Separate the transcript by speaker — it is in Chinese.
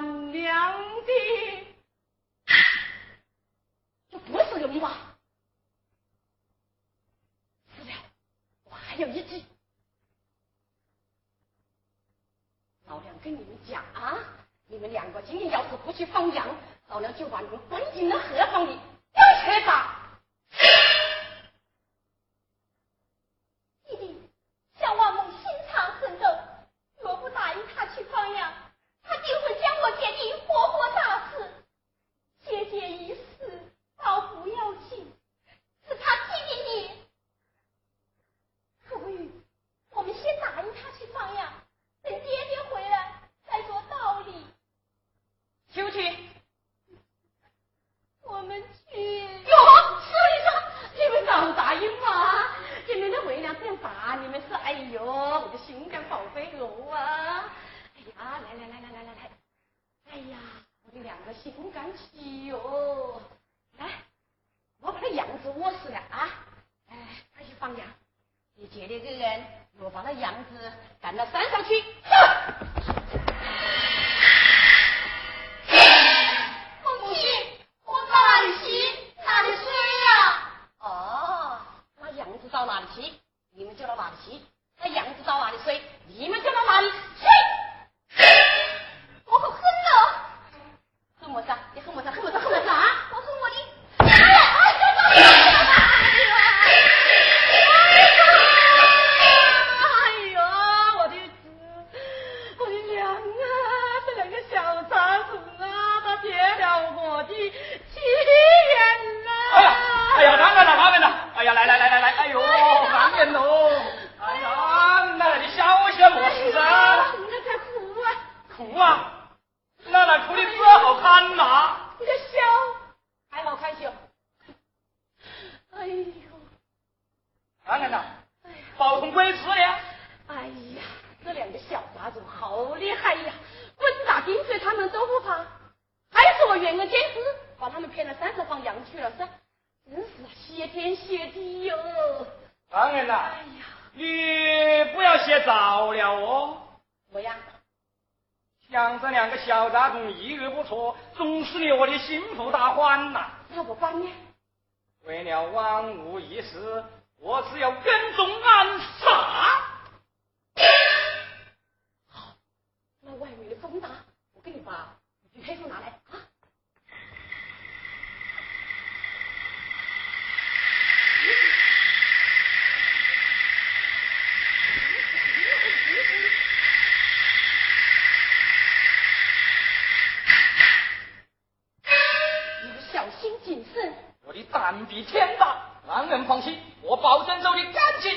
Speaker 1: 娘的，这不是人吧！是的，我还有一句，老娘跟你们讲啊，你们两个今天要是不去放羊，老娘就把你们关进那河房里，要去打！你们是哎呦，我的心肝宝贝哦啊！哎呀，来来来来来来来，哎呀，我的两个心肝气哟，来，我把那羊子饿死了啊！哎，快去放羊，你姐那个人，我把那羊子赶到山上去。
Speaker 2: 斑马。
Speaker 1: 你个小还好开心哎呦。
Speaker 2: 当然了哎呀。宝通龟吃呀
Speaker 1: 哎呀这两个小杂种好厉害呀。滚打冰水他们都不怕。还是我远个天师把他们骗了三十放羊去了噻真是谢天谢地哟。
Speaker 2: 当然了哎
Speaker 1: 呀。
Speaker 2: 你不要写早了哦。
Speaker 1: 我呀
Speaker 2: 养这两个小杂种一日不错，总是令我的心腹大患呐。
Speaker 1: 那我帮你，
Speaker 2: 为了万无一失，我只要跟踪暗杀。
Speaker 1: 好，那外面的风大，我给你把你披风拿来。
Speaker 2: 人比天大，让人放心，我保证走你干净。